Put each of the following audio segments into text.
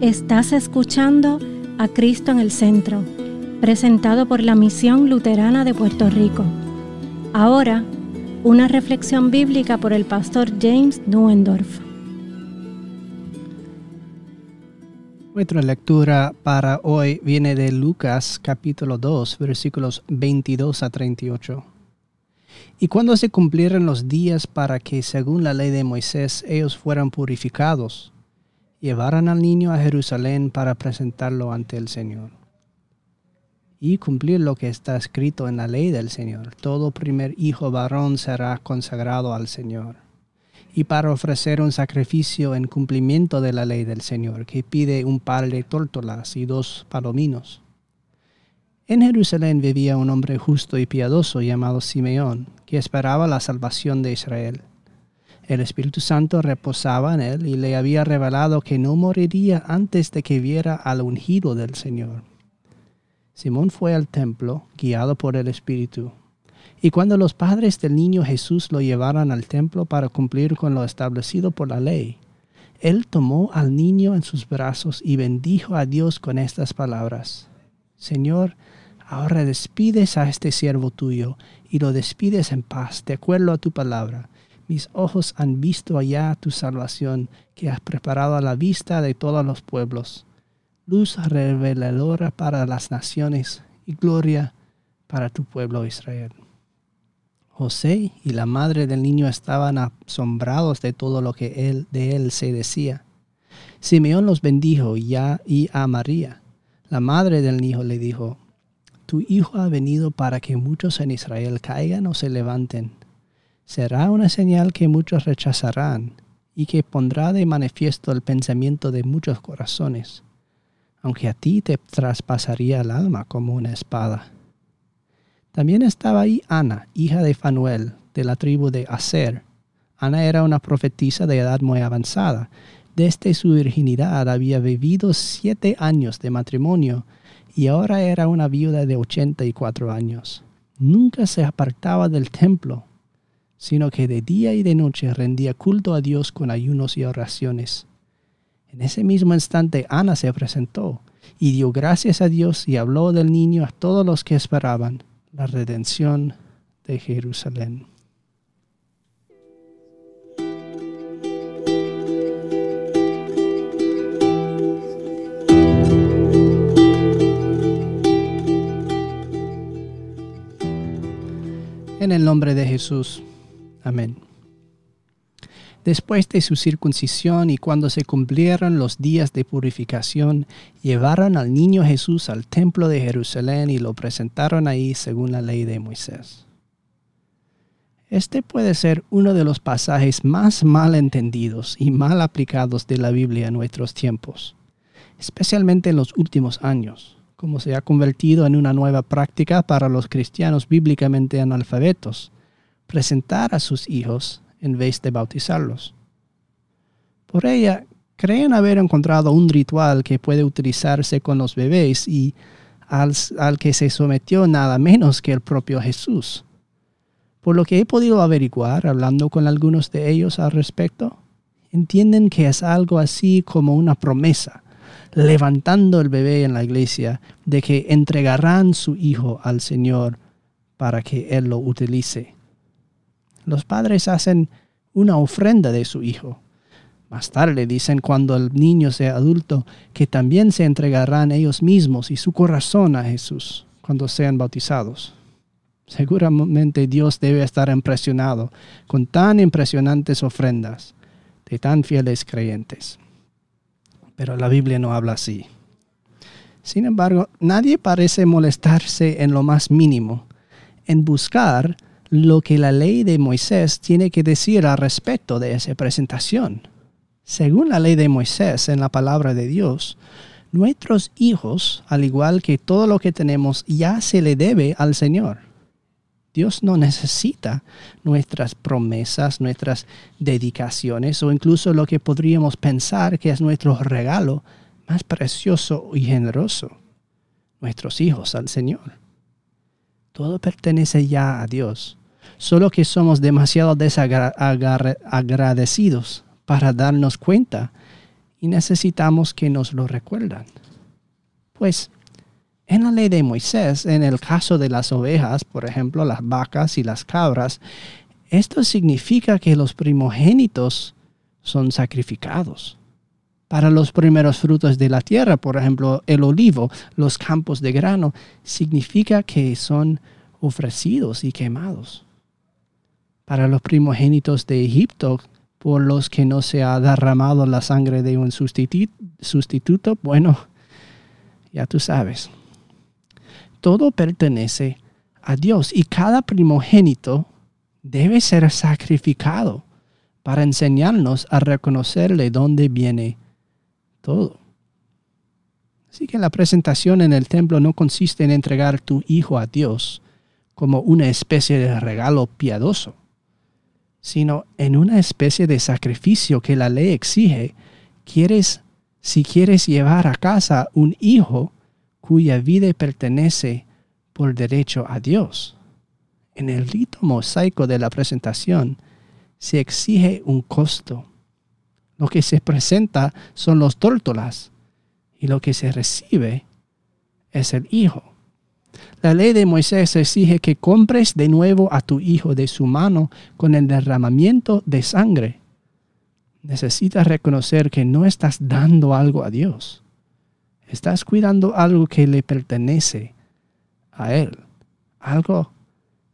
Estás escuchando a Cristo en el Centro, presentado por la Misión Luterana de Puerto Rico. Ahora, una reflexión bíblica por el pastor James Nuendorf. Nuestra lectura para hoy viene de Lucas capítulo 2 versículos 22 a 38. Y cuando se cumplieron los días para que, según la ley de Moisés, ellos fueran purificados, llevaron al niño a Jerusalén para presentarlo ante el Señor. Y cumplir lo que está escrito en la ley del Señor. Todo primer hijo varón será consagrado al Señor. Y para ofrecer un sacrificio en cumplimiento de la ley del Señor, que pide un par de tórtolas y dos palominos. En Jerusalén vivía un hombre justo y piadoso llamado Simeón, que esperaba la salvación de Israel el Espíritu Santo reposaba en él y le había revelado que no moriría antes de que viera al ungido del Señor. Simón fue al templo, guiado por el Espíritu. Y cuando los padres del niño Jesús lo llevaron al templo para cumplir con lo establecido por la ley, él tomó al niño en sus brazos y bendijo a Dios con estas palabras. Señor, ahora despides a este siervo tuyo y lo despides en paz, de acuerdo a tu palabra mis ojos han visto allá tu salvación que has preparado a la vista de todos los pueblos, luz reveladora para las naciones y gloria para tu pueblo Israel. José y la madre del niño estaban asombrados de todo lo que él, de él se decía. Simeón los bendijo ya y a María. La madre del niño le dijo, Tu hijo ha venido para que muchos en Israel caigan o se levanten será una señal que muchos rechazarán y que pondrá de manifiesto el pensamiento de muchos corazones, aunque a ti te traspasaría el alma como una espada. También estaba ahí Ana, hija de Fanuel, de la tribu de Aser. Ana era una profetisa de edad muy avanzada. Desde su virginidad había vivido siete años de matrimonio y ahora era una viuda de ochenta y cuatro años. Nunca se apartaba del templo sino que de día y de noche rendía culto a Dios con ayunos y oraciones. En ese mismo instante Ana se presentó y dio gracias a Dios y habló del niño a todos los que esperaban la redención de Jerusalén. En el nombre de Jesús. Amén. Después de su circuncisión y cuando se cumplieron los días de purificación, llevaron al niño Jesús al templo de Jerusalén y lo presentaron ahí según la ley de Moisés. Este puede ser uno de los pasajes más mal entendidos y mal aplicados de la Biblia en nuestros tiempos, especialmente en los últimos años, como se ha convertido en una nueva práctica para los cristianos bíblicamente analfabetos presentar a sus hijos en vez de bautizarlos. Por ella, creen haber encontrado un ritual que puede utilizarse con los bebés y al, al, que se sometió nada menos que el propio Jesús. Por lo que he podido averiguar hablando con algunos de ellos al respecto, entienden que es algo así como una promesa, levantando el bebé en la iglesia de que entregarán su hijo al Señor para que Él lo utilice los padres hacen una ofrenda de su hijo. Más tarde dicen cuando el niño sea adulto que también se entregarán ellos mismos y su corazón a Jesús cuando sean bautizados. Seguramente Dios debe estar impresionado con tan impresionantes ofrendas de tan fieles creyentes. Pero la Biblia no habla así. Sin embargo, nadie parece molestarse en lo más mínimo en buscar lo que la ley de Moisés tiene que decir al respecto de esa presentación. Según la ley de Moisés en la palabra de Dios, nuestros hijos, al igual que todo lo que tenemos, ya se le debe al Señor. Dios no necesita nuestras promesas, nuestras dedicaciones o incluso lo que podríamos pensar que es nuestro regalo más precioso y generoso, nuestros hijos al Señor. Todo pertenece ya a Dios solo que somos demasiado desagradecidos para darnos cuenta y necesitamos que nos lo recuerdan. Pues en la ley de Moisés, en el caso de las ovejas, por ejemplo, las vacas y las cabras, esto significa que los primogénitos son sacrificados. Para los primeros frutos de la tierra, por ejemplo, el olivo, los campos de grano, significa que son ofrecidos y quemados. Para los primogénitos de Egipto, por los que no se ha derramado la sangre de un sustituto, bueno, ya tú sabes. Todo pertenece a Dios y cada primogénito debe ser sacrificado para enseñarnos a reconocerle dónde viene todo. Así que la presentación en el templo no consiste en entregar tu hijo a Dios como una especie de regalo piadoso, sino en una especie de sacrificio que la ley exige. Quieres, si quieres llevar a casa un hijo cuya vida pertenece por derecho a Dios. En el rito mosaico de la presentación se exige un costo. Lo que se presenta son los tórtolas y lo que se recibe es el hijo. La ley de Moisés exige que compres de nuevo a tu hijo de su mano con el derramamiento de sangre. Necesitas reconocer que no estás dando algo a Dios. Estás cuidando algo que le pertenece a Él, algo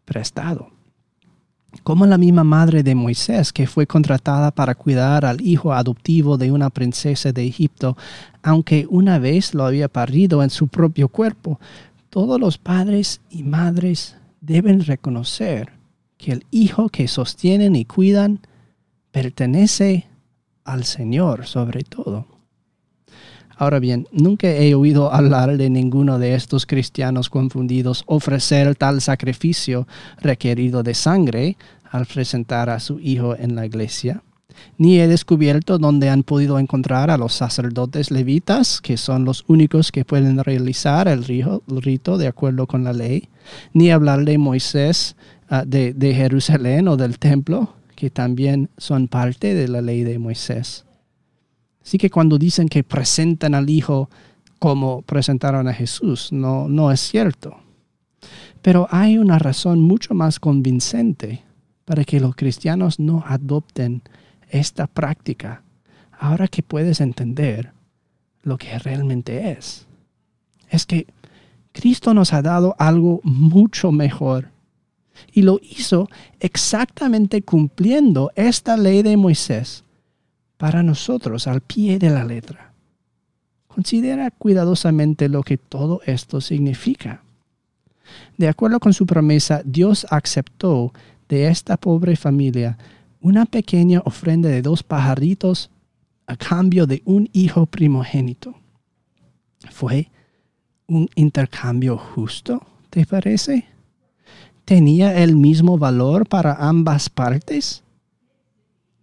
prestado. Como la misma madre de Moisés, que fue contratada para cuidar al hijo adoptivo de una princesa de Egipto, aunque una vez lo había parido en su propio cuerpo, todos los padres y madres deben reconocer que el hijo que sostienen y cuidan pertenece al Señor sobre todo. Ahora bien, nunca he oído hablar de ninguno de estos cristianos confundidos ofrecer tal sacrificio requerido de sangre al presentar a su hijo en la iglesia, ni he descubierto dónde han podido encontrar a los sacerdotes levitas, que son los únicos que pueden realizar el rito de acuerdo con la ley, ni hablar de Moisés, ah, de, de Jerusalén o del templo, que también son parte de la ley de Moisés. Así que cuando dicen que presentan al Hijo como presentaron a Jesús, no, no es cierto. Pero hay una razón mucho más convincente para que los cristianos no adopten esta práctica ahora que puedes entender lo que realmente es. Es que Cristo nos ha dado algo mucho mejor y lo hizo exactamente cumpliendo esta ley de Moisés para nosotros al pie de la letra. Considera cuidadosamente lo que todo esto significa. De acuerdo con su promesa, Dios aceptó de esta pobre familia una pequeña ofrenda de dos pajaritos a cambio de un hijo primogénito. ¿Fue un intercambio justo, te parece? ¿Tenía el mismo valor para ambas partes?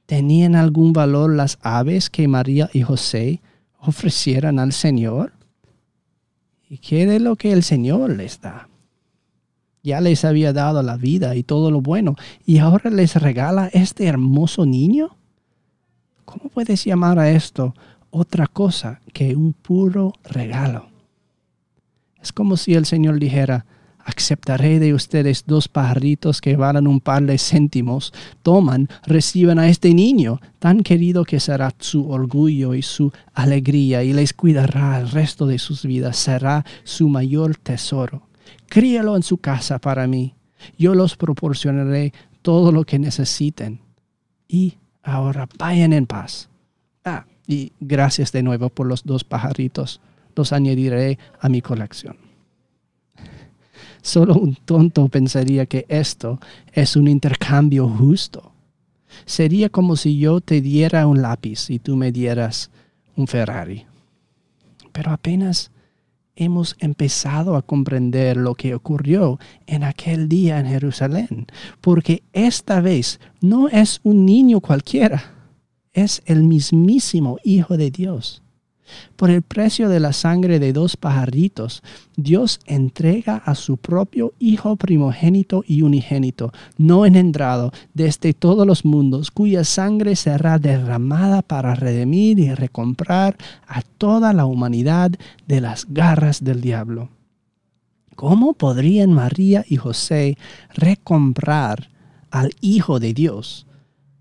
¿Tenían algún valor las aves que María y José ofrecieran al Señor? ¿Y qué de lo que el Señor les da? Ya les había dado la vida y todo lo bueno, y ahora les regala este hermoso niño. ¿Cómo puedes llamar a esto otra cosa que un puro regalo? Es como si el Señor dijera, aceptaré de ustedes dos pajaritos que valen un par de céntimos. Toman, reciban a este niño, tan querido que será su orgullo y su alegría, y les cuidará el resto de sus vidas. Será su mayor tesoro. Críalo en su casa para mí. Yo los proporcionaré todo lo que necesiten. Y ahora vayan en paz. Ah, y gracias de nuevo por los dos pajaritos. Los añadiré a mi colección. Solo un tonto pensaría que esto es un intercambio justo. Sería como si yo te diera un lápiz y tú me dieras un Ferrari. Pero apenas hemos empezado a comprender lo que ocurrió en aquel día en Jerusalén, porque esta vez no es un niño cualquiera, es el mismísimo Hijo de Dios. Por el precio de la sangre de dos pajaritos, Dios entrega a su propio Hijo primogénito y unigénito, no engendrado desde todos los mundos, cuya sangre será derramada para redimir y recomprar a toda la humanidad de las garras del diablo. ¿Cómo podrían María y José recomprar al Hijo de Dios,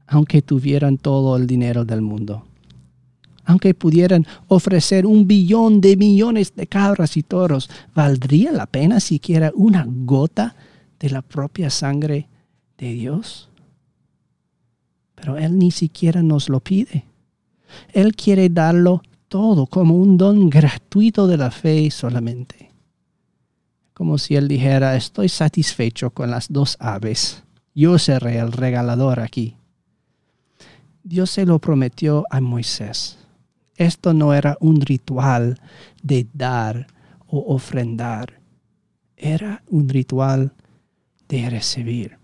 aunque tuvieran todo el dinero del mundo? Aunque pudieran ofrecer un billón de millones de cabras y toros, ¿valdría la pena siquiera una gota de la propia sangre de Dios? Pero Él ni siquiera nos lo pide. Él quiere darlo todo como un don gratuito de la fe solamente. Como si Él dijera, estoy satisfecho con las dos aves. Yo seré el regalador aquí. Dios se lo prometió a Moisés esto no era un ritual de dar o ofrendar, era un ritual de recibir.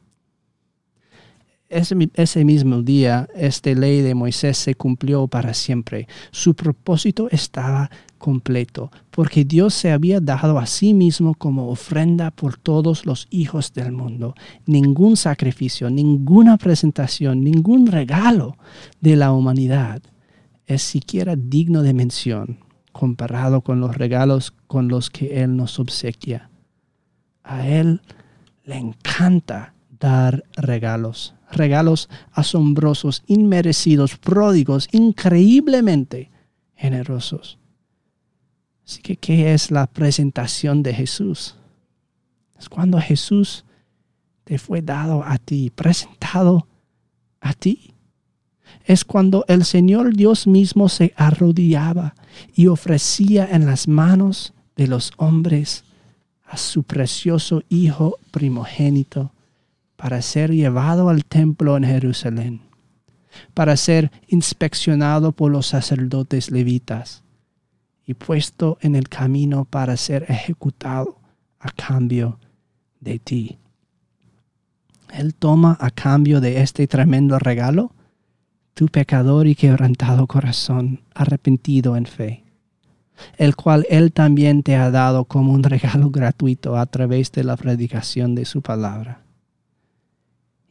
Ese, ese, mismo día, esta ley de Moisés se cumplió para siempre. Su propósito estaba completo, porque Dios se había dado a sí mismo como ofrenda por todos los hijos del mundo. Ningún sacrificio, ninguna presentación, ningún regalo de la humanidad es siquiera digno de mención comparado con los regalos con los que Él nos obsequia. A Él le encanta dar regalos, regalos asombrosos, inmerecidos, pródigos, increíblemente generosos. Así que, ¿qué es la presentación de Jesús? Es cuando Jesús te fue dado a ti, presentado a ti es cuando el Señor Dios mismo se arrodillaba y ofrecía en las manos de los hombres a su precioso Hijo primogénito para ser llevado al templo en Jerusalén, para ser inspeccionado por los sacerdotes levitas y puesto en el camino para ser ejecutado a cambio de ti. Él toma a cambio de este tremendo regalo tu pecador y quebrantado corazón, arrepentido en fe, el cual Él también te ha dado como un regalo gratuito a través de la predicación de su palabra.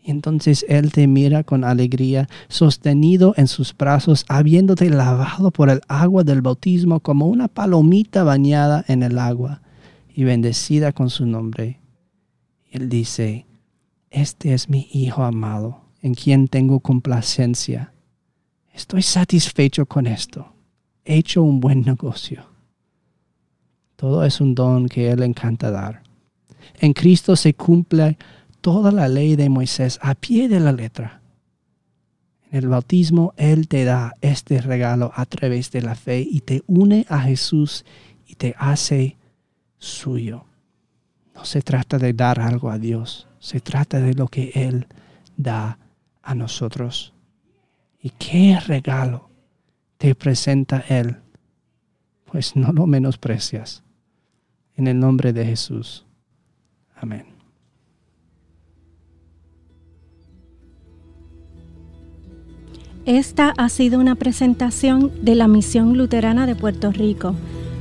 Entonces Él te mira con alegría, sostenido en sus brazos, habiéndote lavado por el agua del bautismo como una palomita bañada en el agua y bendecida con su nombre. Él dice, Este es mi Hijo amado, en quien tengo complacencia Estoy satisfecho con esto. He hecho un buen negocio. Todo es un don que Él encanta dar. En Cristo se cumple toda la ley de Moisés a pie de la letra. En el bautismo Él te da este regalo a través de la fe y te une a Jesús y te hace suyo. No se trata de dar algo a Dios, se trata de lo que Él da a nosotros. ¿Y qué regalo te presenta Él? Pues no lo menosprecias. En el nombre de Jesús. Amén. Esta ha sido una presentación de la Misión Luterana de Puerto Rico,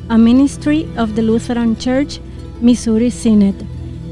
a Ministry of the Lutheran Church, Missouri Synod.